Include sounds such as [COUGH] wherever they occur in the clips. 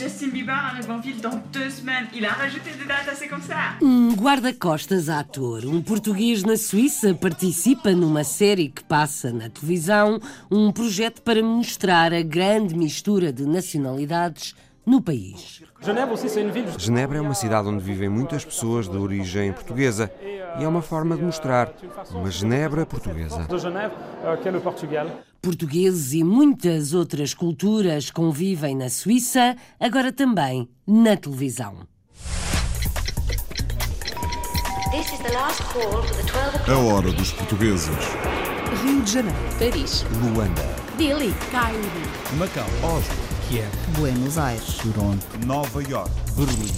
Justin Bieber arrive en ville dans deux semaines. Il a rajouté des dates assez comme ça. Um guarda-costas ator, um português na Suíça, participa numa série que passa na televisão, um projeto para mostrar a grande mistura de nacionalidades no país. Genebra é uma cidade onde vivem muitas pessoas de origem portuguesa e é uma forma de mostrar uma Genebra portuguesa. Portugueses e muitas outras culturas convivem na Suíça, agora também na televisão. This is the last call for the 12 A o'clock. hora dos portugueses. Rio de Janeiro, Paris, Luanda, Delhi, Cairo, Macau, Oslo, Kiev, Buenos Aires, Toronto, Nova York. Berlim.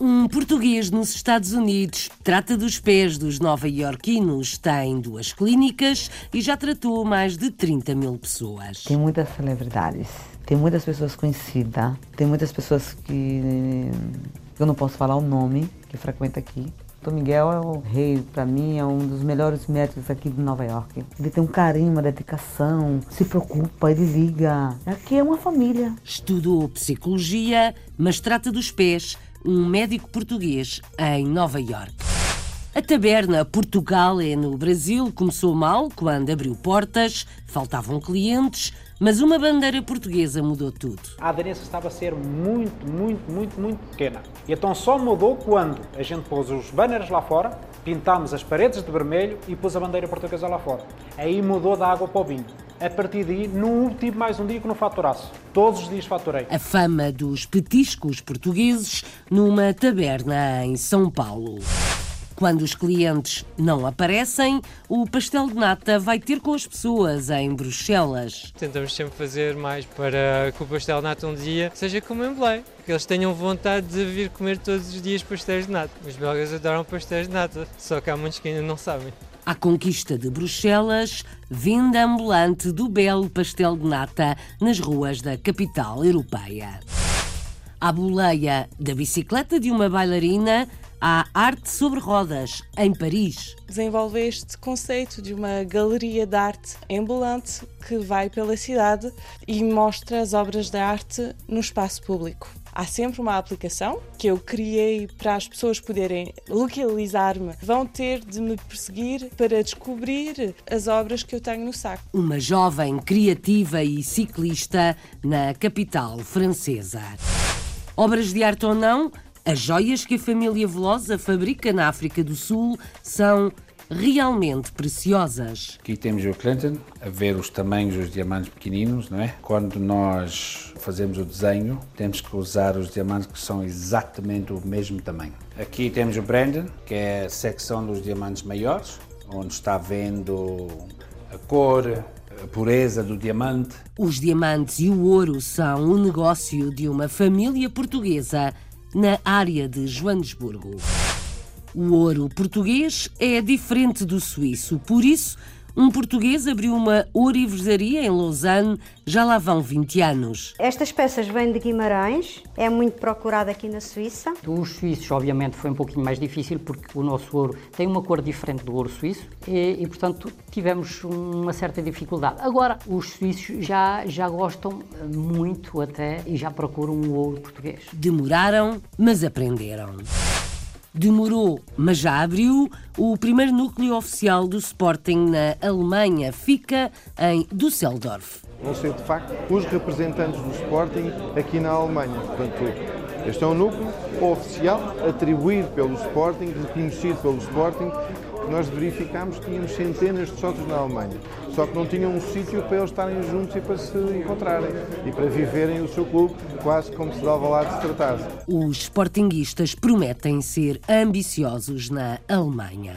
Um português nos Estados Unidos trata dos pés dos nova-iorquinos, tem duas clínicas e já tratou mais de 30 mil pessoas. Tem muitas celebridades, tem muitas pessoas conhecidas, tem muitas pessoas que eu não posso falar o nome, que frequenta aqui. Miguel é o rei, para mim, é um dos melhores médicos aqui de Nova York. Ele tem um carinho, uma dedicação, se preocupa, ele liga. Aqui é uma família. Estudou psicologia, mas trata dos pés, um médico português em Nova York. A taberna Portugal é no Brasil começou mal quando abriu portas, faltavam clientes, mas uma bandeira portuguesa mudou tudo. a aderência estava a ser muito, muito, muito, muito pequena. E então só mudou quando a gente pôs os banners lá fora, pintámos as paredes de vermelho e pôs a bandeira portuguesa lá fora. Aí mudou da água para o vinho. A partir daí, não tive mais um dia que não faturasse. Todos os dias faturei. A fama dos petiscos portugueses numa taberna em São Paulo. Quando os clientes não aparecem, o pastel de nata vai ter com as pessoas em Bruxelas. Tentamos sempre fazer mais para que o pastel de nata um dia seja como em Belém. Que eles tenham vontade de vir comer todos os dias pastéis de nata. Os belgas adoram pastéis de nata, só que há muitos que ainda não sabem. À conquista de Bruxelas, venda ambulante do belo pastel de nata nas ruas da capital europeia. À boleia da bicicleta de uma bailarina, há arte sobre rodas, em Paris. desenvolve este conceito de uma galeria de arte ambulante que vai pela cidade e mostra as obras de arte no espaço público. Há sempre uma aplicação que eu criei para as pessoas poderem localizar-me. Vão ter de me perseguir para descobrir as obras que eu tenho no saco. Uma jovem criativa e ciclista na capital francesa. Obras de arte ou não, as joias que a família Velosa fabrica na África do Sul são realmente preciosas. Aqui temos o Clinton a ver os tamanhos dos diamantes pequeninos, não é? Quando nós fazemos o desenho, temos que usar os diamantes que são exatamente o mesmo tamanho. Aqui temos o Brandon, que é a secção dos diamantes maiores, onde está vendo a cor, a pureza do diamante. Os diamantes e o ouro são um negócio de uma família portuguesa na área de Joanesburgo. O ouro português é diferente do suíço, por isso, um português abriu uma ourivesaria em Lausanne, já lá vão 20 anos. Estas peças vêm de Guimarães, é muito procurada aqui na Suíça. Os suíços, obviamente, foi um pouquinho mais difícil porque o nosso ouro tem uma cor diferente do ouro suíço e, e, portanto, tivemos uma certa dificuldade. Agora, os suíços já, já gostam muito até e já procuram o ouro português. Demoraram, mas aprenderam. Demorou, mas já abriu. O primeiro núcleo oficial do Sporting na Alemanha fica em Düsseldorf. Vão ser, de facto, os representantes do Sporting aqui na Alemanha. Portanto, este é um núcleo oficial, atribuído pelo Sporting, reconhecido pelo Sporting, nós verificámos que tínhamos centenas de sócios na Alemanha. Só que não tinham um sítio para eles estarem juntos e para se encontrarem e para viverem o seu clube quase como se dava lá de se tratasse. Os sportinguistas prometem ser ambiciosos na Alemanha.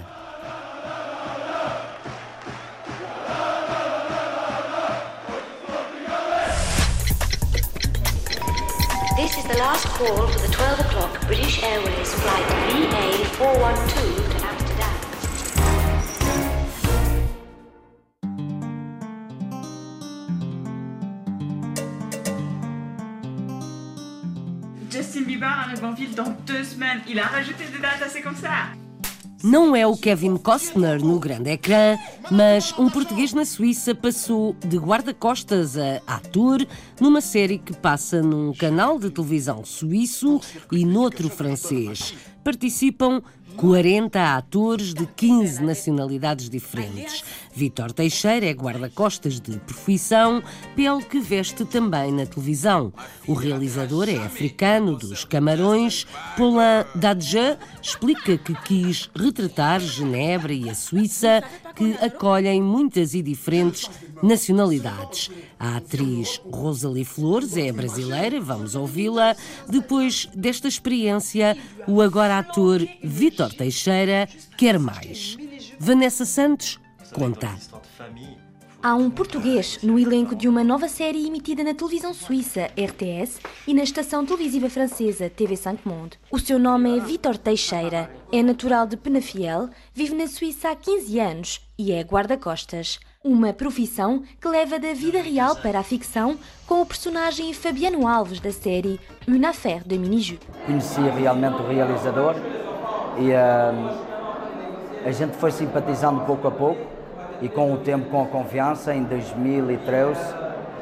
This is the last call for the 12 o'clock British Airways flight VA412 Bieber arrive en ville dans deux semaines. Il a rajouté des dates assez comme ça. Não é o Kevin Costner no grande ecrã, mas um português na Suíça passou de guarda-costas a ator numa série que passa num canal de televisão suíço e noutro francês. Participam 40 atores de 15 nacionalidades diferentes. Vítor Teixeira é guarda-costas de profissão, pele que veste também na televisão. O realizador é africano dos Camarões. Paulin Dadje explica que quis retratar Genebra e a Suíça, que acolhem muitas e diferentes nacionalidades. A atriz Rosalie Flores é brasileira, vamos ouvi-la. Depois desta experiência, o agora ator Vítor Teixeira quer mais. Vanessa Santos conta. Há um português no elenco de uma nova série emitida na televisão suíça RTS e na estação televisiva francesa TV5 Monde. O seu nome é Vítor Teixeira, é natural de Penafiel, vive na Suíça há 15 anos e é guarda-costas. Uma profissão que leva da vida real para a ficção com o personagem Fabiano Alves da série Une Affaire de Miniju. Conheci realmente o realizador e uh, a gente foi simpatizando pouco a pouco e com o tempo, com a confiança, em 2013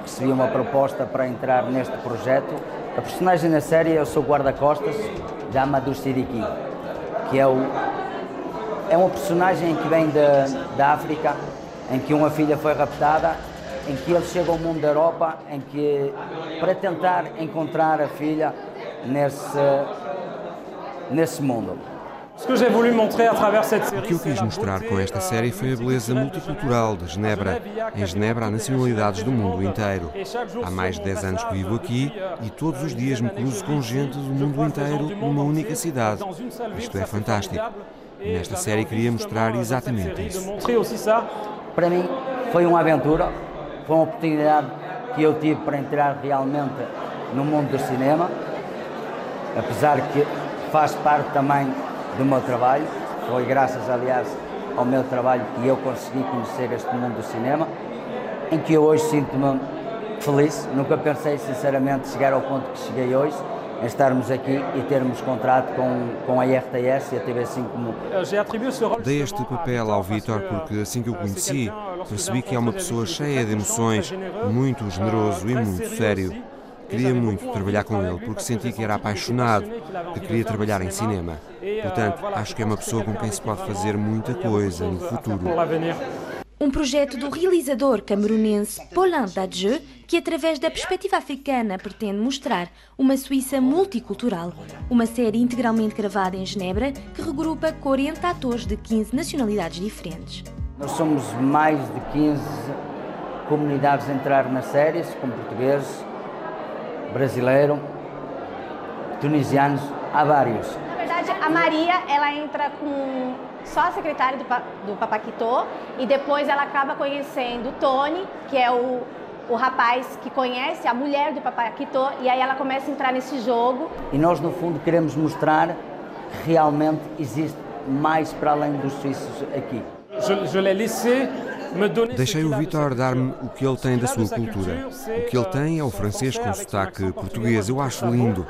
recebi uma proposta para entrar neste projeto. A personagem na série eu sou guarda-costas de Amadou Siriki, que é, o, é uma personagem que vem da África em que uma filha foi raptada, em que ele chega ao mundo da Europa, em que para tentar encontrar a filha nesse nesse mundo. O que eu quis mostrar com esta série foi a beleza multicultural de Genebra. Em Genebra há nacionalidades do mundo inteiro. Há mais de 10 anos que vivo aqui e todos os dias me cruzo com gente do mundo inteiro numa única cidade. Isto é fantástico. Nesta série queria mostrar exatamente isso. Para mim foi uma aventura, foi uma oportunidade que eu tive para entrar realmente no mundo do cinema, apesar que faz parte também do meu trabalho, foi graças, aliás, ao meu trabalho que eu consegui conhecer este mundo do cinema, em que eu hoje sinto-me feliz. Nunca pensei, sinceramente, chegar ao ponto que cheguei hoje, em estarmos aqui e termos contrato com, com a RTS e a TV5 como... Dei este papel ao Vitor porque assim que o conheci, percebi que é uma pessoa cheia de emoções, muito generoso e muito sério. Queria muito trabalhar com ele porque senti que era apaixonado, que queria trabalhar em cinema. Portanto, acho que é uma pessoa com quem se pode fazer muita coisa no futuro. Um projeto do realizador camerunense Paulin Dadjeu, que através da perspectiva africana pretende mostrar uma Suíça multicultural. Uma série integralmente gravada em Genebra que regrupa 40 atores de 15 nacionalidades diferentes. Nós somos mais de 15 comunidades a entrar na série, com portugueses, brasileiro, tunisianos, há vários. Na verdade, a Maria, ela entra com só a secretária do, do Papaquitô e depois ela acaba conhecendo o Tony, que é o, o rapaz que conhece a mulher do Papaquitô e aí ela começa a entrar nesse jogo. E nós, no fundo, queremos mostrar que realmente existe mais para além dos suíços aqui. Je, je l'ai laissé Deixei o Vitor dar-me o que ele tem da sua cultura. O que ele tem é o francês com sotaque português. Eu acho lindo.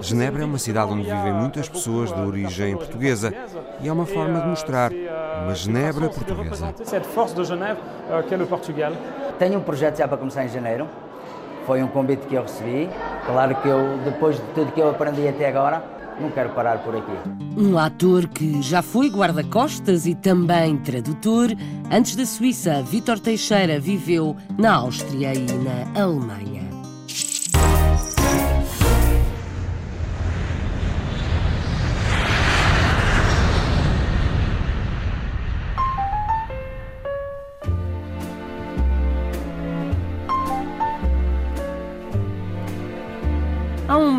Genebra é uma cidade onde vivem muitas pessoas de origem portuguesa e é uma forma de mostrar uma Genebra portuguesa. Tenho um projeto já para começar em janeiro. Foi um convite que eu recebi. Claro que eu, depois de tudo que eu aprendi até agora, não quero parar por aqui. Um ator que já foi guarda-costas e também tradutor. Antes da Suíça, Vítor Teixeira viveu na Áustria e na Alemanha.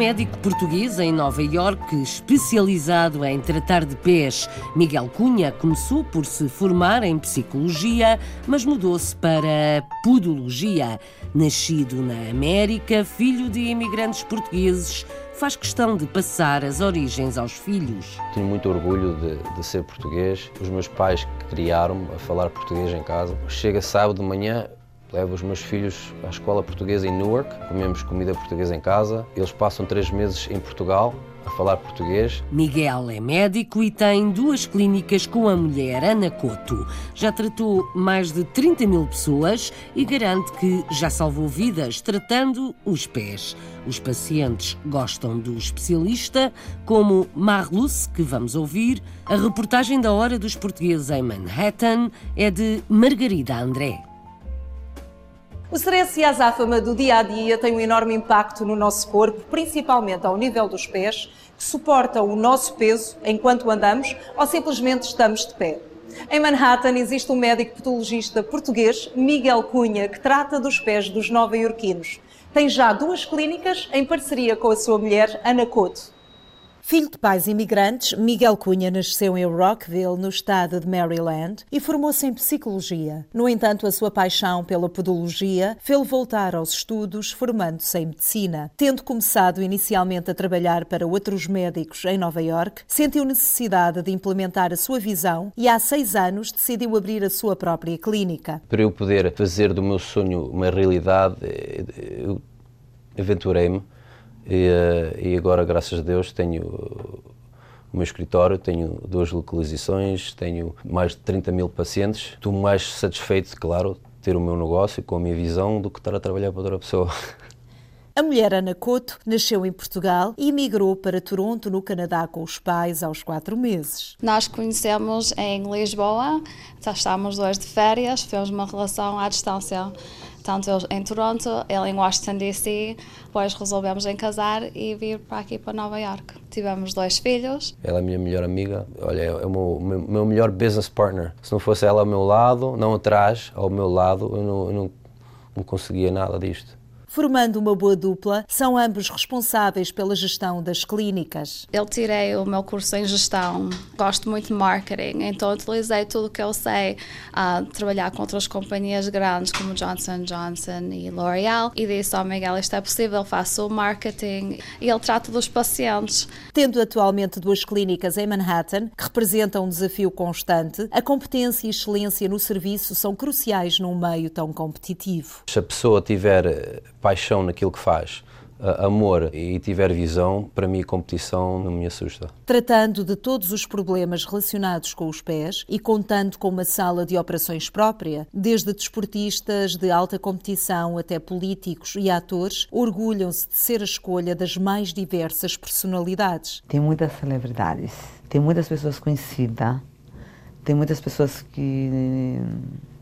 Médico português em Nova Iorque especializado em tratar de pés. Miguel Cunha começou por se formar em psicologia, mas mudou-se para podologia. Nascido na América, filho de imigrantes portugueses, faz questão de passar as origens aos filhos. Tenho muito orgulho de, de ser português. Os meus pais criaram-me a falar português em casa. Chega sábado de manhã, Levo os meus filhos à escola portuguesa em Newark, comemos comida portuguesa em casa. Eles passam três meses em Portugal a falar português. Miguel é médico e tem duas clínicas com a mulher Ana Couto. Já tratou mais de 30 mil pessoas e garante que já salvou vidas tratando os pés. Os pacientes gostam do especialista, como Marluce, que vamos ouvir. A reportagem da Hora dos Portugueses em Manhattan é de Margarida André. O stress e a azáfama do dia a dia têm um enorme impacto no nosso corpo, principalmente ao nível dos pés, que suportam o nosso peso enquanto andamos ou simplesmente estamos de pé. Em Manhattan existe um médico patologista português, Miguel Cunha, que trata dos pés dos nova-iorquinos. Tem já duas clínicas em parceria com a sua mulher, Ana Couto. Filho de pais imigrantes, Miguel Cunha nasceu em Rockville, no estado de Maryland, e formou-se em psicologia. No entanto, a sua paixão pela podologia fez-lo voltar aos estudos, formando-se em medicina. Tendo começado inicialmente a trabalhar para outros médicos em Nova York, sentiu necessidade de implementar a sua visão e há seis anos decidiu abrir a sua própria clínica. Para eu poder fazer do meu sonho uma realidade, eh, eu aventurei-me e, eh, e, agora, graças a Deus, tenho o meu escritório, tenho duas localizações, tenho mais de 30 mil pacientes. Estou mais satisfeito, claro, de ter o meu negócio com a minha visão do que estar a trabalhar para outra pessoa. [LAUGHS] A mulher Ana Couto nasceu em Portugal e emigrou para Toronto, no Canadá, com os pais aos quatro meses. Nós conhecemos em Lisboa, já estávamos dois de férias, fizemos uma relação à distância tanto eu em Toronto, ele em Washington DC. Depois resolvemos em casar e vir para aqui para Nova York. Tivemos dois filhos. Ela é a minha melhor amiga, olha, é o meu, meu, meu melhor business partner. Se não fosse ela ao meu lado, não atrás, ao meu lado, eu não, eu não, não conseguia nada disto. Formando uma boa dupla, são ambos responsáveis pela gestão das clínicas. Eu tirei o meu curso em gestão, gosto muito de marketing, então utilizei tudo o que eu sei a trabalhar com outras companhias grandes como Johnson Johnson e L'Oreal e disse ao oh, Miguel, isto é possível, faço o marketing e ele trata dos pacientes. Tendo atualmente duas clínicas em Manhattan, que representam um desafio constante, a competência e excelência no serviço são cruciais num meio tão competitivo. Se a pessoa tiver paixão naquilo que faz, amor e tiver visão, para mim a competição não me assusta. Tratando de todos os problemas relacionados com os pés e contando com uma sala de operações própria, desde desportistas de alta competição até políticos e atores, orgulham-se de ser a escolha das mais diversas personalidades. Tem muitas celebridades, tem muitas pessoas conhecidas, tem muitas pessoas que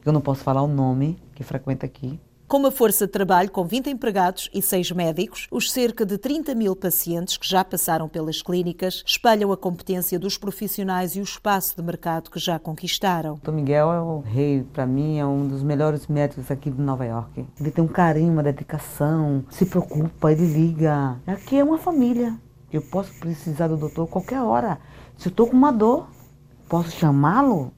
eu não posso falar o nome que frequenta aqui, com uma força de trabalho com 20 empregados e 6 médicos, os cerca de 30 mil pacientes que já passaram pelas clínicas espelham a competência dos profissionais e o espaço de mercado que já conquistaram. O Miguel é o rei, para mim, é um dos melhores médicos aqui de Nova York. Ele tem um carinho, uma dedicação, se preocupa, ele liga. Aqui é uma família. Eu posso precisar do doutor qualquer hora. Se eu estou com uma dor, posso chamá-lo?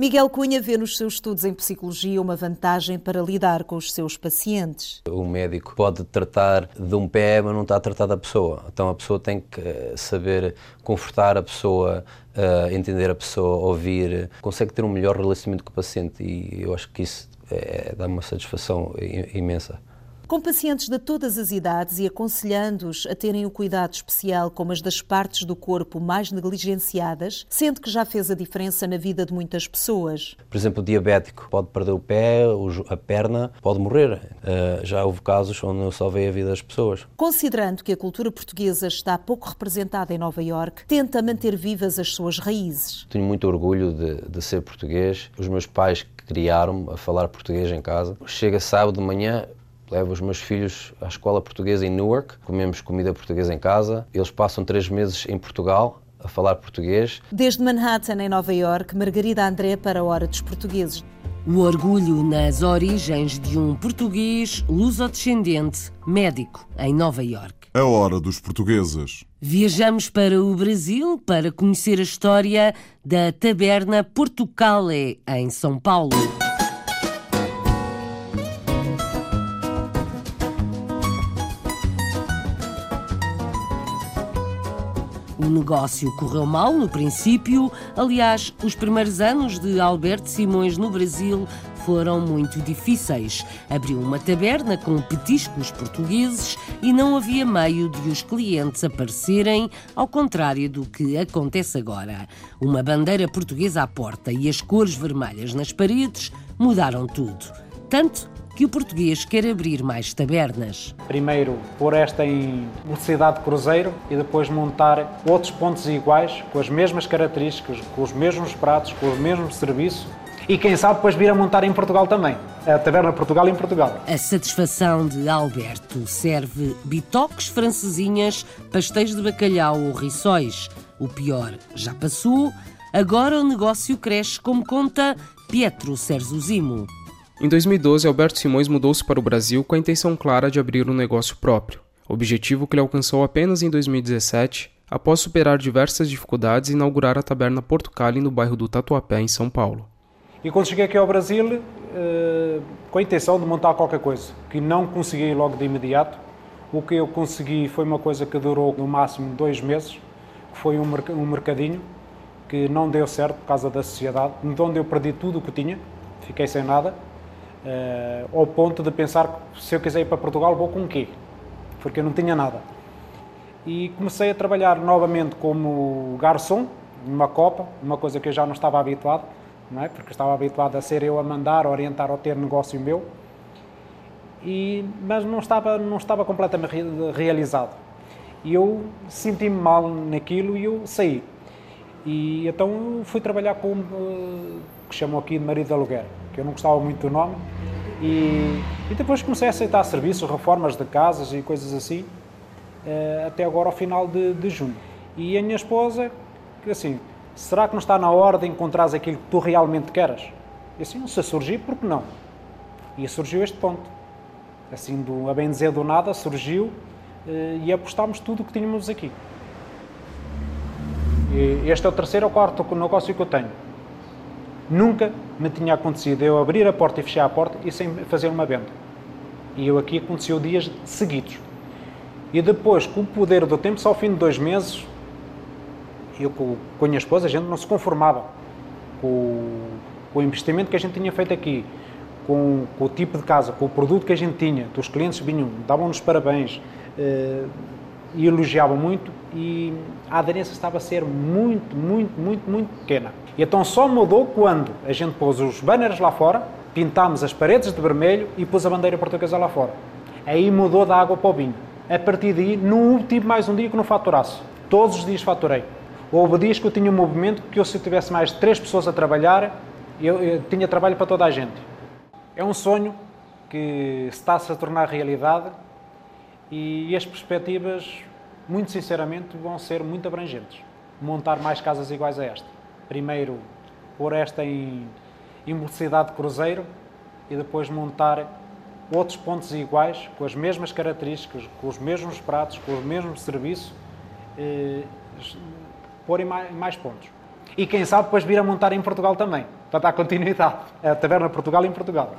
Miguel Cunha vê nos seus estudos em psicologia uma vantagem para lidar com os seus pacientes. O médico pode tratar de um pé, mas não está a tratar da pessoa. Então a pessoa tem que eh, saber confortar a pessoa, uh, entender a pessoa, ouvir, consegue ter um melhor relacionamento com o paciente e eu acho que isso é, dá uma satisfação imensa com pacientes de todas as idades e aconselhando-os a terem o cuidado especial com as das partes do corpo mais negligenciadas, sendo que já fez a diferença na vida de muitas pessoas. Por exemplo, o diabético pode perder o pé, a perna, pode morrer. Uh, já houve casos onde eu salvei a vida das pessoas. Considerando que a cultura portuguesa está pouco representada em Nova York, tenta manter vivas as suas raízes. Tenho muito orgulho de, de ser português. Os meus pais criaram-me a falar português em casa. Chega sábado de manhã, Levo os meus filhos à escola portuguesa em Newark, comemos comida portuguesa em casa. Eles passam três meses em Portugal a falar português. Desde Manhattan, em Nova York, Margarida André para a Hora dos Portugueses. O orgulho nas origens de um português lusodescendente, médico, em Nova York. A Hora dos Portugueses. Viajamos para o Brasil para conhecer a história da Taberna Portucale, em São Paulo. Negócio correu mal no princípio. Aliás, os primeiros anos de Alberto Simões no Brasil foram muito difíceis. Abriu uma taberna com petiscos portugueses e não havia meio de os clientes aparecerem, ao contrário do que acontece agora. Uma bandeira portuguesa à porta e as cores vermelhas nas paredes mudaram tudo. Tanto que o português quer abrir mais tabernas. Primeiro, pôr esta em velocidade de cruzeiro e depois montar outros pontos iguais, com as mesmas características, com os mesmos pratos, com o mesmo serviço e quem sabe depois vir a montar em Portugal também. A Taberna Portugal em Portugal. A satisfação de Alberto serve bitoques francesinhas, pastéis de bacalhau ou rissóis. O pior já passou, agora o negócio cresce como conta Pietro Serzuzimo. Em 2012, Alberto Simões mudou-se para o Brasil com a intenção clara de abrir um negócio próprio, objetivo que ele alcançou apenas em 2017, após superar diversas dificuldades e inaugurar a Taberna Portucali no bairro do Tatuapé, em São Paulo. E quando cheguei aqui ao Brasil, eh, com a intenção de montar qualquer coisa, que não consegui logo de imediato, o que eu consegui foi uma coisa que durou no máximo dois meses, que foi um mercadinho que não deu certo por causa da sociedade, onde eu perdi tudo o que tinha, fiquei sem nada, Uh, ao ponto de pensar que se eu quiser ir para Portugal vou com o quê? Porque eu não tinha nada. E comecei a trabalhar novamente como garçom, numa copa, uma coisa que eu já não estava habituado, não é? porque estava habituado a ser eu a mandar, a orientar ou ter negócio meu, e, mas não estava, não estava completamente realizado. E eu senti-me mal naquilo e eu saí. E então fui trabalhar com uh, que chamam aqui de marido de aluguer que eu não gostava muito do nome. E, e depois comecei a aceitar serviços, reformas de casas e coisas assim, uh, até agora ao final de, de junho. E a minha esposa, que assim, será que não está na hora de encontrares aquilo que tu realmente queres? E assim, se surgir, por que não? E surgiu este ponto. Assim, do, a bem dizer do nada, surgiu uh, e apostámos tudo o que tínhamos aqui. E este é o terceiro ou quarto negócio que eu tenho. Nunca me tinha acontecido eu abrir a porta e fechar a porta e sem fazer uma venda. E eu aqui aconteceu dias seguidos. E depois, com o poder do tempo, só ao fim de dois meses, eu com, com a minha esposa, a gente não se conformava com, com o investimento que a gente tinha feito aqui, com, com, o tipo de casa, com o produto que a gente tinha. Os clientes vinham, davam-nos parabéns eh, e elogiavam muito e a aderência estava a ser muito, muito, muito, muito pequena. E então só mudou quando a gente pôs os banners lá fora, pintámos as paredes de vermelho e pôs a bandeira portuguesa lá fora. Aí mudou da água para o vinho. A partir daí, não tive mais um dia que não faturasse. Todos os dias faturei. Houve dias que eu tinha um movimento que eu, se eu tivesse mais três pessoas a trabalhar, eu, eu tinha trabalho para toda a gente. É um sonho que está-se a tornar realidade e as perspectivas, muito sinceramente, vão ser muito abrangentes. Montar mais casas iguais a esta primeiro pôr esta em, em velocidade de cruzeiro e depois montar outros pontos iguais, com as mesmas características, com os mesmos pratos, com o mesmo serviço, eh, pôr em mais, mais, pontos. E quem sabe depois vir a montar em Portugal também, para dar continuidade. A Taverna Portugal em Portugal.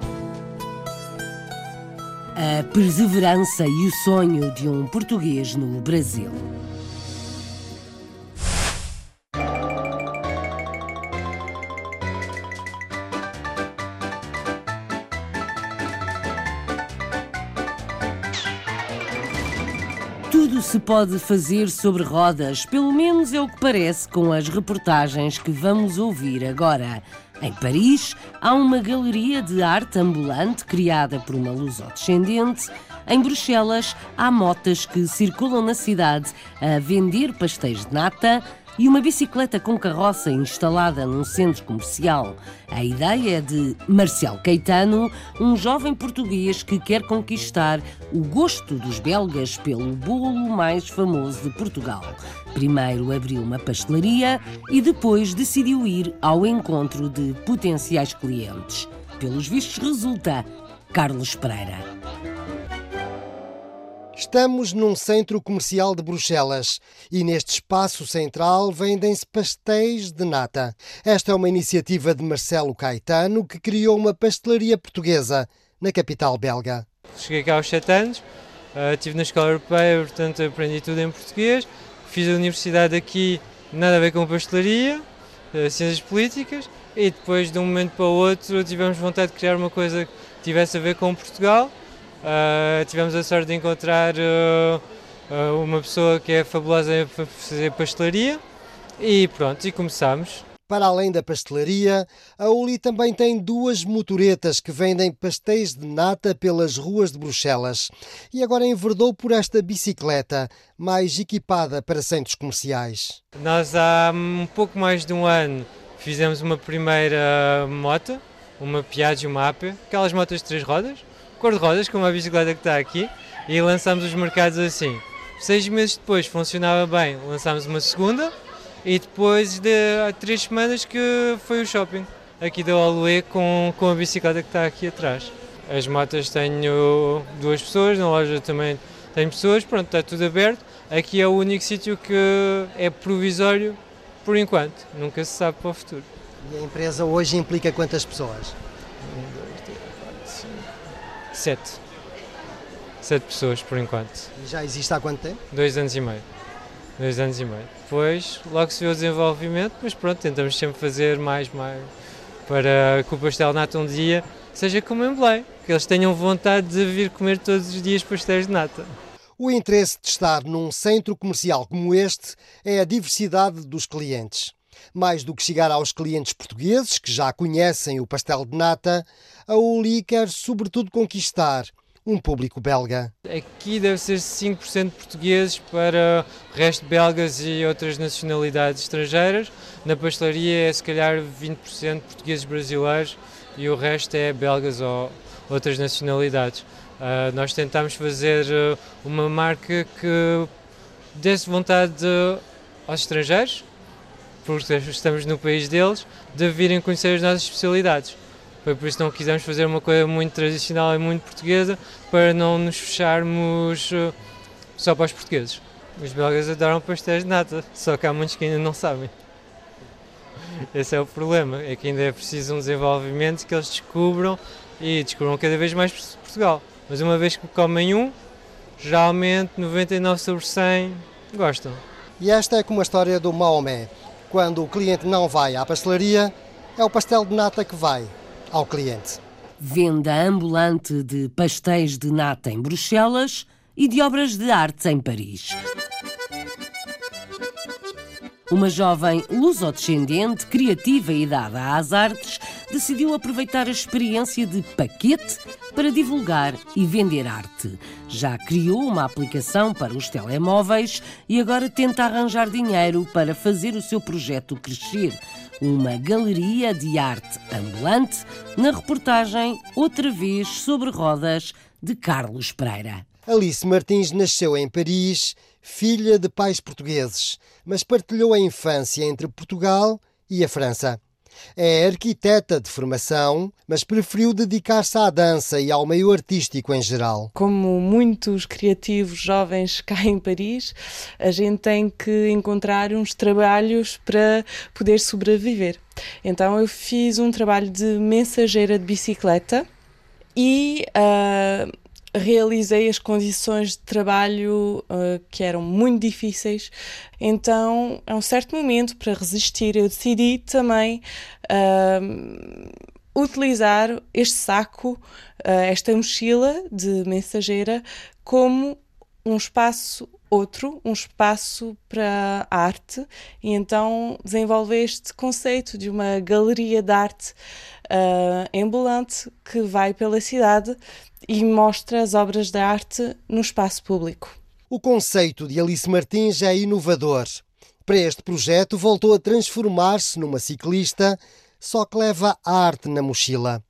A perseverança e o sonho de um português no Brasil. Se pode fazer sobre rodas, pelo menos é o que parece com as reportagens que vamos ouvir agora. Em Paris, há uma galeria de arte ambulante criada por uma luso-descendente. Em Bruxelas, há motas que circulam na cidade a vender pastéis de nata e uma bicicleta com carroça instalada num centro comercial. A ideia é de Marcel Caetano, um jovem português que quer conquistar o gosto dos belgas pelo bolo mais famoso de Portugal. Primeiro abriu uma pastelaria e depois decidiu ir ao encontro de potenciais clientes. Pelos vistos, resulta Carlos Pereira. Estamos num centro comercial de Bruxelas e neste espaço central vendem-se pastéis de nata. Esta é uma iniciativa de Marcelo Caetano que criou uma pastelaria portuguesa na capital belga. Cheguei cá aos 7 anos, estive na escola europeia, portanto aprendi tudo em português. Fiz a universidade aqui, nada a ver com pastelaria, uh, ciências políticas. e depois de um momento para o outro tivemos vontade de criar uma coisa que tivesse a ver com Portugal. Uh, tivemos a sorte de encontrar uh, uma pessoa que é fabulosa em fazer pastelaria e pronto, e começámos. Para além da pastelaria, a Uli também tem duas motoretas que vendem pastéis de nata pelas ruas de Bruxelas. E agora enverdou por esta bicicleta, mais equipada para centros comerciais. Nós há um pouco mais de um ano fizemos uma primeira moto, uma Piaggio, uma AP, aquelas motas de três rodas, cor de rodas, como a bicicleta que está aqui, e lançámos os mercados assim. Seis meses depois funcionava bem, lançámos uma segunda, e depois de há três semanas que foi o shopping aqui da Oluê com, com a bicicleta que está aqui atrás. As motas tenho duas pessoas, na loja também tenho pessoas, pronto, está tudo aberto. Aqui é o único sítio que é provisório por enquanto, nunca se sabe para o futuro. E a empresa hoje implica quantas pessoas? Um, dois, três, quatro, cinco, sete. Sete pessoas por enquanto. E já existe há quanto tempo? Dois anos e meio. Dois anos e meio. Depois, logo se vê o desenvolvimento, mas pronto, tentamos sempre fazer mais, mais, para que o pastel nata um dia seja como em Belém, que eles tenham vontade de vir comer todos os dias pastéis de nata. O interesse de estar num centro comercial como este é a diversidade dos clientes. Mais do que chegar aos clientes portugueses, que já conhecem o pastel de nata, a Uli quer sobretudo conquistar um público belga. Aqui deve ser 5% portugueses para o resto belgas e outras nacionalidades estrangeiras. Na pastelaria é se calhar 20% portugueses brasileiros e o resto é belgas ou outras nacionalidades. Uh, nós tentámos fazer uh, uma marca que desse vontade aos estrangeiros, porque estamos no país deles, de virem conhecer as nossas especialidades. Foi por isso que não quisemos fazer uma coisa muito tradicional e muito portuguesa, para não nos fecharmos uh, só para os portugueses. Os belgas adoram pastéis de nata, só que há muitos que ainda não sabem. Esse é o problema, é que ainda é preciso um desenvolvimento que eles descubram e descubram cada vez mais Portugal. Mas uma vez que comem um, geralmente 99 sobre 100 gostam. E esta é como a história do Maomé. Quando o cliente não vai à pastelaria, é o pastel de nata que vai ao cliente. Venda ambulante de pastéis de nata em Bruxelas e de obras de arte em Paris. Uma jovem lusodescendente, criativa e dada às artes, decidiu aproveitar a experiência de paquete para divulgar e vender arte. Já criou uma aplicação para os telemóveis e agora tenta arranjar dinheiro para fazer o seu projeto crescer uma galeria de arte ambulante, na reportagem Outra vez sobre rodas de Carlos Pereira. Alice Martins nasceu em Paris, filha de pais portugueses, mas partilhou a infância entre Portugal e a França. É arquiteta de formação, mas preferiu dedicar-se à dança e ao meio artístico em geral. Como muitos criativos jovens [LAUGHS] cá em Paris, a gente tem que encontrar uns trabalhos para poder sobreviver. Então eu fiz um trabalho de mensageira de bicicleta e uh, realizei as condições de trabalho uh, que eram muito difíceis. Então, a um certo momento, para resistir, eu decidi também uh, utilizar este saco, uh, esta mochila de mensageira, como um espaço outro, um espaço para arte, e então desenvolvi este conceito de uma galeria de arte uh, ambulante que vai pela cidade e mostra as obras de arte no espaço público. O conceito de Alice Martins é inovador. Para este projeto, voltou a transformar-se numa ciclista, só que leva a arte na mochila.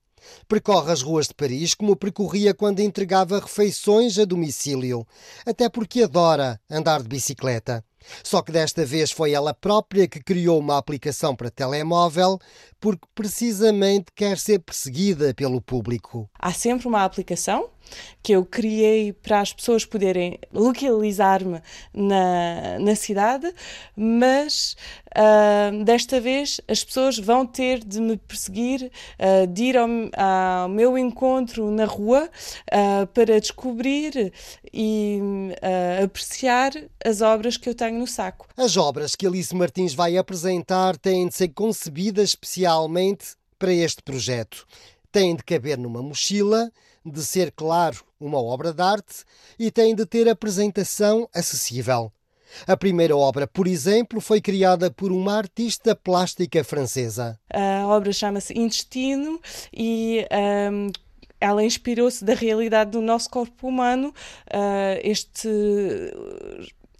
Percorre as ruas de Paris como percorria quando entregava refeições a domicílio, até porque adora andar de bicicleta. Só que desta vez foi ela própria que criou uma aplicação para telemóvel, porque precisamente quer ser perseguida pelo público. Há sempre uma aplicação que eu criei para as pessoas poderem localizar-me na, na cidade, mas uh, desta vez as pessoas vão ter de me perseguir, uh, de ir ao, ao, meu encontro na rua uh, para descobrir e apreciar as obras que eu tenho no saco. As obras que Alice Martins vai apresentar têm de ser concebidas especialmente para este projeto. Têm de caber numa mochila, de ser, claro, uma obra de arte e têm de ter apresentação acessível. A primeira obra, por exemplo, foi criada por uma artista plástica francesa. A obra chama-se Intestino e. Um ela inspirou-se da realidade do nosso corpo humano. Uh, este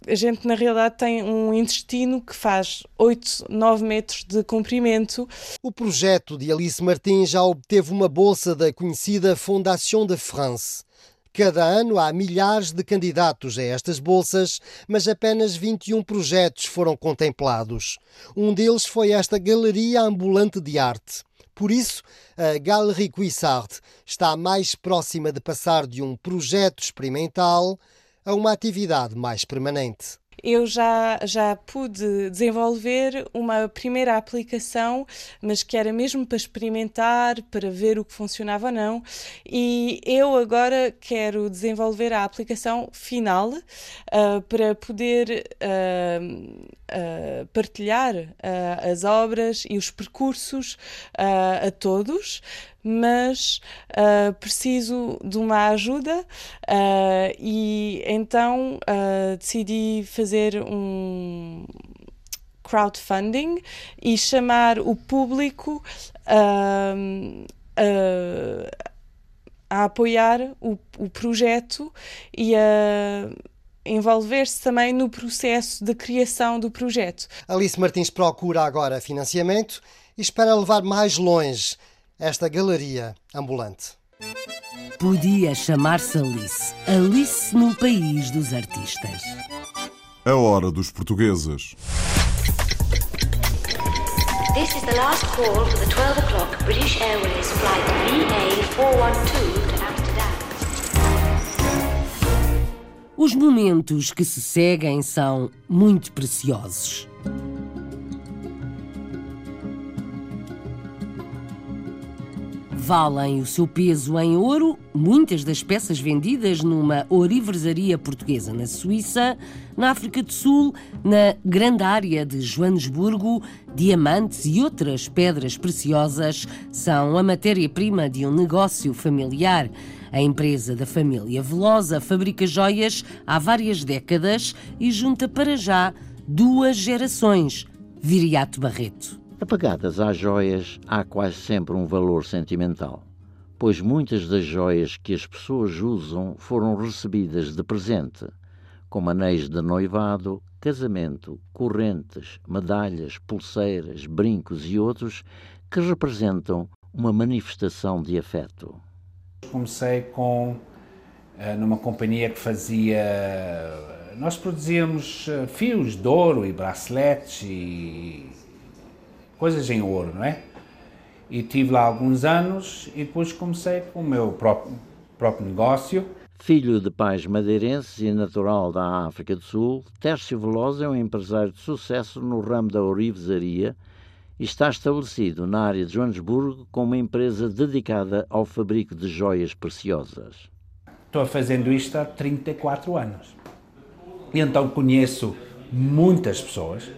a gente na realidade tem um intestino que faz 8, 9 metros de comprimento. O projeto de Alice Martins já obteve uma bolsa da conhecida Fondation de France. Cada ano há milhares de candidatos a estas bolsas, mas apenas 21 projetos foram contemplados. Um deles foi esta Galeria Ambulante de Arte. Por isso, a Galerie Cuissard está mais próxima de passar de um projeto experimental a uma atividade mais permanente eu já, já pude desenvolver uma primeira aplicação, mas que era mesmo para experimentar, para ver o que funcionava ou não. E eu agora quero desenvolver a aplicação final uh, para poder uh, uh, partilhar as obras e os percursos a todos mas uh, preciso de uma ajuda uh, e então uh, decidi fazer um crowdfunding e chamar o público a apoiar o, o projeto e a envolver-se também no processo de criação do projeto. Alice Martins procura agora financiamento e espera levar mais longe esta galeria ambulante. Podia chamar-se Alice. Alice no país dos artistas. A hora dos portugueses. This is the last call for the 12 o'clock British Airways flight VA412 to Amsterdam. Os momentos que se seguem são muito preciosos. Valem o seu peso em ouro. Muitas das peças vendidas numa oriversaria portuguesa na Suíça, na África do Sul, na grande área de Joanesburgo, diamantes e outras pedras preciosas são a matéria-prima de um negócio familiar. A empresa da família Velosa fabrica joias há várias décadas e junta para já duas gerações. Viriato Barreto. Apagadas às joias, há quase sempre um valor sentimental, pois muitas das joias que as pessoas usam foram recebidas de presente, como anéis de noivado, casamento, correntes, medalhas, pulseiras, brincos e outros que representam uma manifestação de afeto. Comecei com eh, numa companhia que fazia nós produzíamos eh, fios de ouro e braceletes e coisas em ouro, não é? E tive lá alguns anos e depois comecei com o meu próprio, próprio negócio. Filho de pais madeirenses e natural da África do Sul, Tércio Veloso é um empresário de sucesso no ramo da orivesaria e está estabelecido na área de Joanesburgo com uma empresa dedicada ao fabrico de joias preciosas. Estou fazendo isto há 34 anos. E então conheço muitas pessoas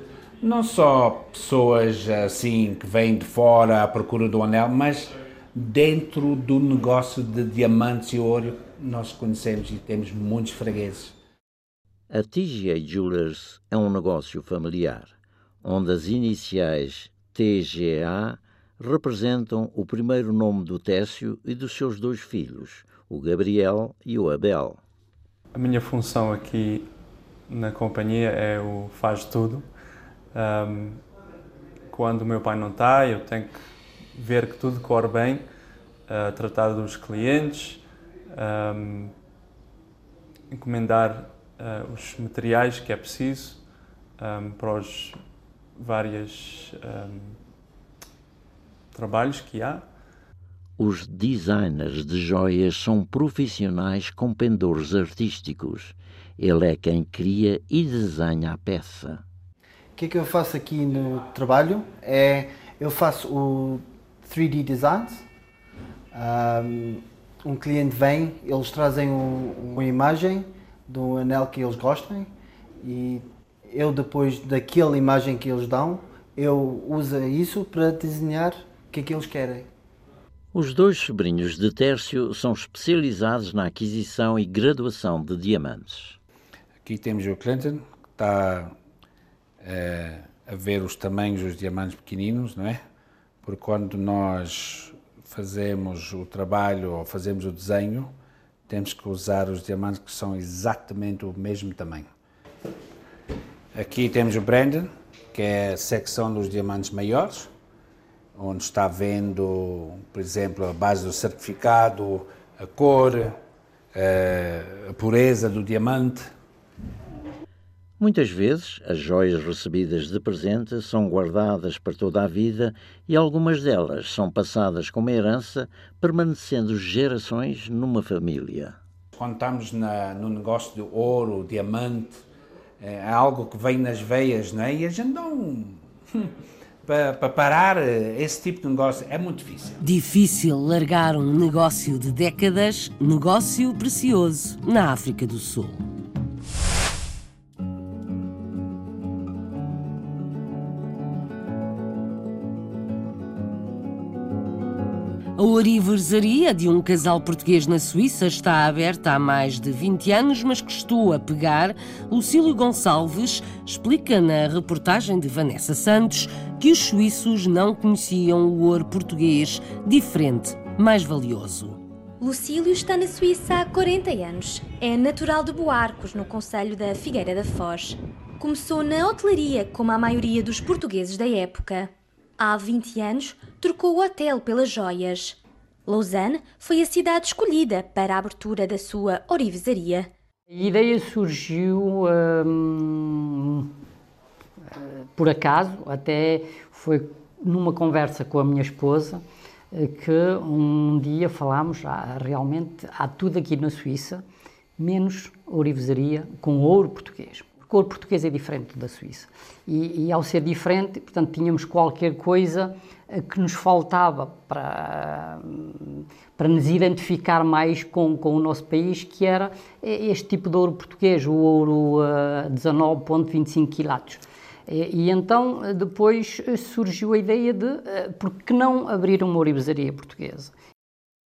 não só pessoas assim que vêm de fora à procura do anel, mas dentro do negócio de diamantes e ouro nós conhecemos e temos muitos fregueses. A TGA Jewelers é um negócio familiar, onde as iniciais TGA representam o primeiro nome do Técio e dos seus dois filhos, o Gabriel e o Abel. A minha função aqui na companhia é o faz tudo um, quando o meu pai não está, eu tenho que ver que tudo corre bem, uh, tratar dos clientes, um, encomendar uh, os materiais que é preciso um, para os vários trabalhos que há. Os designers de joias são profissionais com pendores artísticos. Ele é quem cria e desenha a peça. O que é que eu faço aqui no trabalho? É eu faço o 3D designs. Um, um cliente vem, eles trazem um, uma imagem do anel que eles gostem e eu depois daquela imagem que eles dão, eu uso isso para desenhar o que é que eles querem. Os dois sobrinhos de Tércio são especializados na aquisição e graduação de diamantes. Aqui temos o Clinton, que está a ver os tamanhos dos diamantes pequeninos, não é? Porque quando nós fazemos o trabalho ou fazemos o desenho, temos que usar os diamantes que são exatamente o mesmo tamanho. Aqui temos o Brandon, que é a secção dos diamantes maiores, onde está vendo, por exemplo, a base do certificado, a cor, a pureza do diamante. Muitas vezes, as joias recebidas de presente são guardadas para toda a vida e algumas delas são passadas como herança, permanecendo gerações numa família. Quando estamos na, no negócio do ouro, diamante, é algo que vem nas veias, não é? E a gente não. [LAUGHS] para, para parar esse tipo de negócio é muito difícil. Difícil largar um negócio de décadas, negócio precioso na África do Sul. A orivesaria de um casal português na Suíça está aberta há mais de 20 anos, mas custou a pegar. Lucílio Gonçalves explica na reportagem de Vanessa Santos que os suíços não conheciam o ouro português diferente, mais valioso. Lucílio está na Suíça há 40 anos. É natural de Boarcos, no Conselho da Figueira da Foz. Começou na hotelaria, como a maioria dos portugueses da época. Há 20 anos, trocou o hotel pelas joias. Lausanne foi a cidade escolhida para a abertura da sua orivesaria. A ideia surgiu hum, por acaso, até foi numa conversa com a minha esposa que um dia falámos, ah, realmente há tudo aqui na Suíça, menos orivesaria com ouro português o ouro português é diferente da Suíça. E, e, ao ser diferente, portanto, tínhamos qualquer coisa eh, que nos faltava para, para nos identificar mais com, com o nosso país, que era este tipo de ouro português, o ouro uh, 19,25 quilatos. E, e, então, depois surgiu a ideia de uh, por que não abrir uma ourivesaria portuguesa?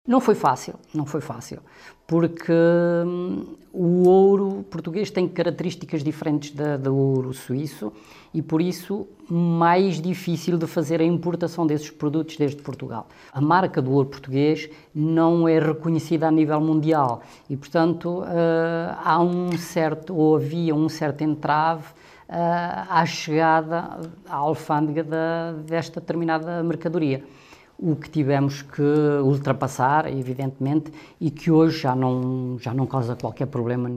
Não foi fácil, não foi fácil, porque hum, o ouro português tem características diferentes da, do ouro suíço e por isso mais difícil de fazer a importação desses produtos desde Portugal. A marca do ouro português não é reconhecida a nível mundial e, portanto, uh, há um certo, ou havia um certo entrave uh, à chegada à alfândega desta determinada mercadoria o que tivemos que ultrapassar, evidentemente, e que hoje já não, já não causa qualquer problema.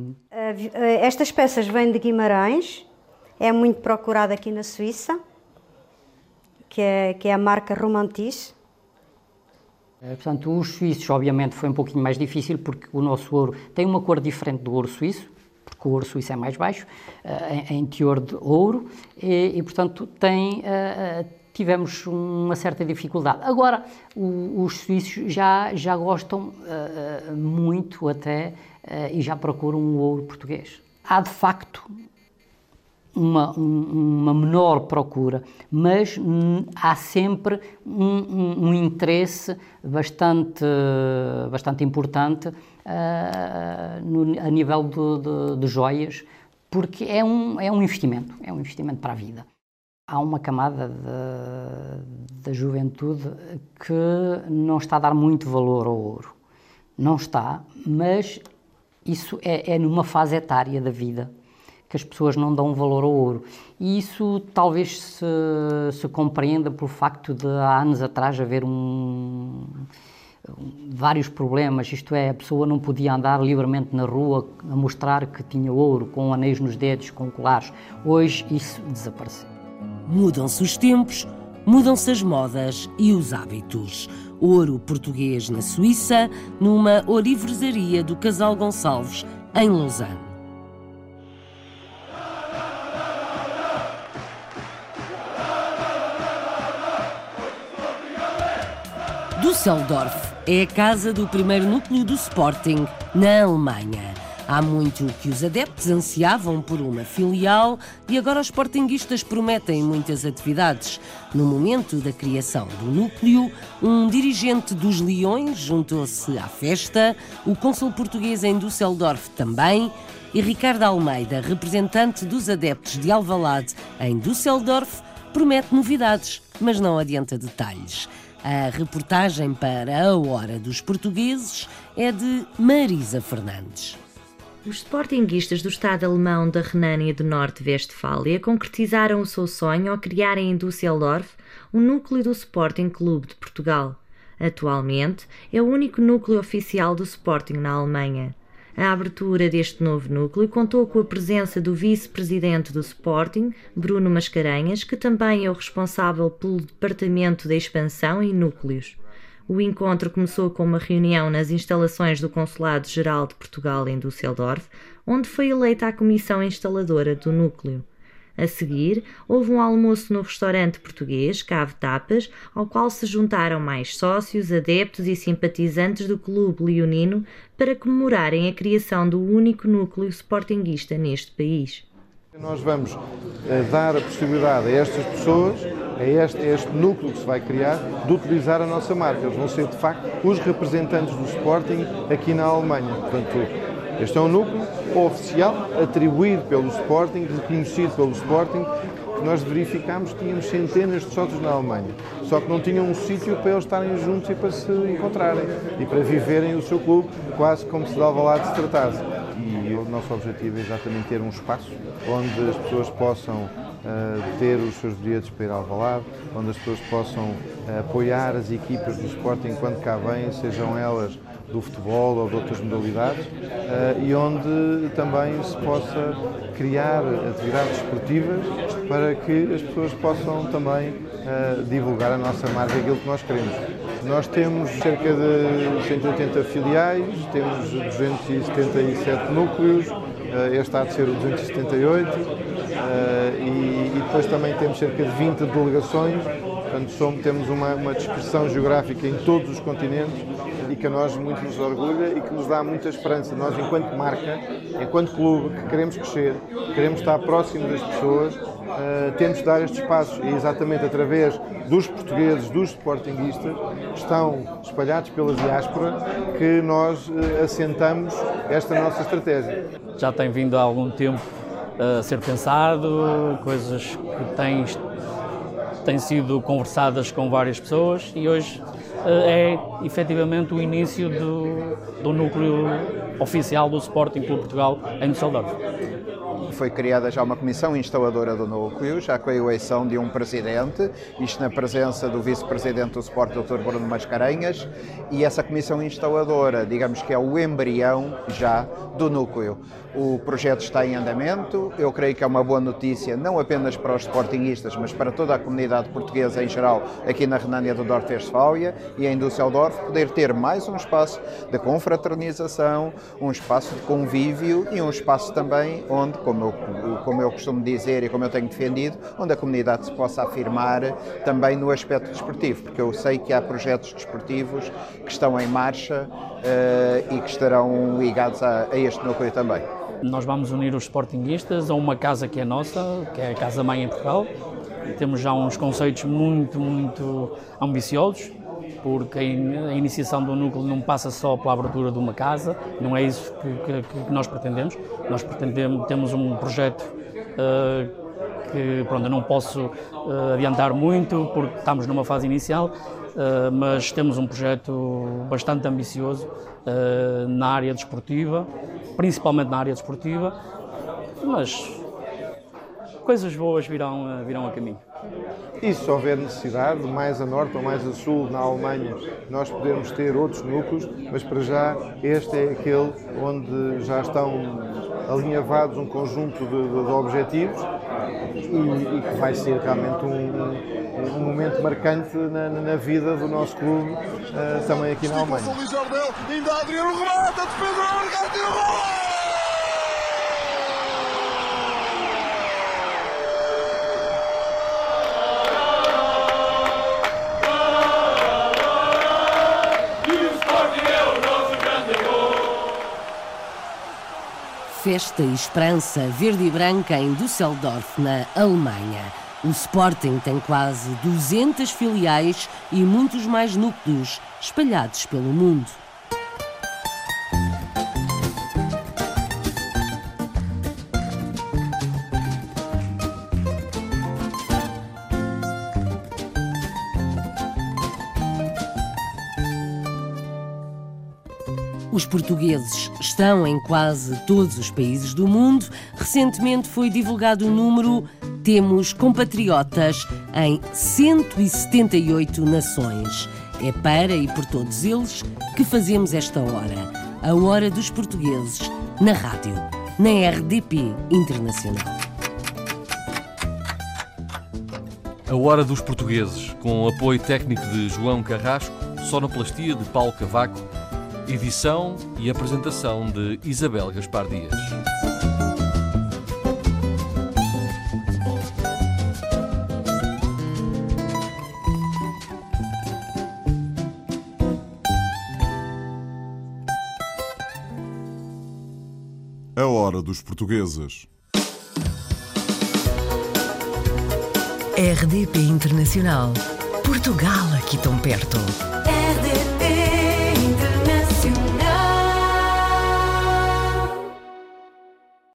Estas peças vêm de Guimarães, é muito procurada aqui na Suíça, que é, que é a marca Romantis. É, portanto, os suíços, obviamente, foi um pouquinho mais difícil porque o nosso ouro tem uma cor diferente do ouro suíço, porque o ouro suíço é mais baixo, em, em teor de ouro, e, e portanto, tem tivemos uma certa dificuldade. Agora, o, os suíços já, já gostam uh, muito até uh, e já procuram o ouro português. Há de facto uma, um, uma menor procura, mas hum, há sempre um, um, um, interesse bastante, bastante importante uh, no, a nível de, de, de joias, porque é um, é um investimento, é um investimento para a vida há uma camada da juventude que não está a dar muito valor ao ouro. Não está, mas isso é, é, numa fase etária da vida que as pessoas não dão valor ao ouro. E isso talvez se, se compreenda pelo facto de há anos atrás haver um, vários problemas, isto é, a pessoa não podia andar livremente na rua a mostrar que tinha ouro, com anéis nos dedos, com colares. Hoje isso desapareceu. Mudam-se os tempos, mudam-se as modas e os hábitos. Ouro português na Suíça, numa orivesaria do Casal Gonçalves, em Lausanne. Düsseldorf é a casa do primeiro núcleo do Sporting na Alemanha. Há muito que os adeptos ansiavam por uma filial e agora os sportinguistas prometem muitas atividades. No momento da criação do núcleo, um dirigente dos Leões juntou-se à festa, o cônsul português em Düsseldorf também e Ricardo Almeida, representante dos adeptos de Alvalade em Düsseldorf, promete novidades, mas não adianta detalhes. A reportagem para a Hora dos Portugueses é de Marisa Fernandes. Os sportinguistas do Estado alemão da Renânia do Norte-Westfália concretizaram o seu sonho ao criarem em Düsseldorf um núcleo do Sporting Clube de Portugal. Atualmente é o único núcleo oficial do Sporting na Alemanha. A abertura deste novo núcleo contou com a presença do vice-presidente do Sporting, Bruno Mascarenhas, que também é o responsável pelo Departamento de Expansão e Núcleos. O encontro começou com uma reunião nas instalações do Consulado-Geral de Portugal em Düsseldorf, onde foi eleita a comissão instaladora do núcleo. A seguir, houve um almoço no restaurante português Cave Tapas, ao qual se juntaram mais sócios, adeptos e simpatizantes do clube leonino para comemorarem a criação do único núcleo sportinguista neste país. Nós vamos eh, dar a possibilidade a estas pessoas, a este, a este, núcleo que se vai criar, de utilizar a nossa marca. Eles vão ser, de facto, os representantes do Sporting aqui na Alemanha. Portanto, este é um núcleo oficial, atribuído pelo Sporting, reconhecido pelo Sporting, que nós verificámos que tínhamos centenas de sócios na Alemanha. Só que não tinham um sítio para eles estarem juntos e para se encontrarem e para viverem o seu clube, quase como se de Alvalade se tratasse. E o nosso objetivo é exatamente ter um espaço onde as pessoas possam uh, ter os seus bilhetes para ir ao Alvalade, onde as pessoas possam uh, apoiar as equipas do Sporting quando cá vêm, sejam elas do futebol ou de outras modalidades uh, e onde também se possa criar atividades esportivas para que as pessoas possam também divulgar a nossa marca, aquilo que nós queremos. Nós temos cerca de 180 filiais, temos 277 núcleos, uh, este há de ser o 278, e, e depois também temos cerca de 20 delegações Portanto, somos, temos uma, uma dispersão geográfica em todos os continentes e que a nós muito nos orgulha e que nos dá muita esperança. Nós, enquanto marca, enquanto clube, que queremos crescer, queremos estar próximo das pessoas, uh, temos de dar estes passos e exatamente através dos portugueses, dos sportinguistas, que estão espalhados pela diáspora, que nós uh, assentamos esta nossa estratégia. Já tem vindo há algum tempo a ser pensado, coisas que têm têm sido conversadas com várias pessoas e hoje eh, é efetivamente o início do, do núcleo oficial do Sporting Clube Portugal em Düsseldorf. Foi criada já uma comissão instaladora do núcleo, já com a eleição de um presidente, isto na presença do vice-presidente do Sport, Dr. Bruno Mascarenhas, e essa comissão instaladora, digamos que é o embrião já do núcleo. O projeto está em andamento, eu creio que é uma boa notícia, não apenas para os sportinguistas, mas para toda a comunidade portuguesa em geral, aqui na Renânia do Norte-Westfália e em Düsseldorf, poder ter mais um espaço de confraternização, um espaço de convívio e um espaço também onde, como como eu costumo dizer e como eu tenho defendido, onde a comunidade se possa afirmar também no aspecto desportivo, porque eu sei que há projetos desportivos que estão em marcha uh, e que estarão ligados a, a este núcleo também. Nós vamos unir os sportinguistas a uma casa que é nossa, que é a Casa Mãe em Portugal. Temos já uns conceitos muito, muito ambiciosos, porque a iniciação do núcleo não passa só pela abertura de uma casa, não é isso que, que, que nós pretendemos. Nós pretendemos, temos um projeto uh, que pronto, eu não posso uh, adiantar muito porque estamos numa fase inicial, uh, mas temos um projeto bastante ambicioso uh, na área desportiva, principalmente na área desportiva, mas coisas boas virão, virão a caminho. E se houver necessidade, mais a norte ou mais a sul, na Alemanha, nós podemos ter outros núcleos, mas para já este é aquele onde já estão alinhavados um conjunto de, de, de objetivos e, e, que vai ser realmente um, um momento marcante na, na vida do nosso clube, uh, também aqui na Alemanha. Festa e esperança verde e branca em Düsseldorf, na Alemanha. O Sporting tem quase 200 filiais e muitos mais núcleos espalhados pelo mundo. Os portugueses estão em quase todos os países do mundo. Recentemente foi divulgado o número Temos compatriotas em 178 nações. É para e por todos eles que fazemos esta hora, a Hora dos Portugueses, na rádio, na RDP Internacional. A Hora dos Portugueses, com o apoio técnico de João Carrasco, sonoplastia de Paulo Cavaco Edição e apresentação de Isabel Gaspar Dias. A hora dos portugueses. RDP Internacional. Portugal aqui tão perto.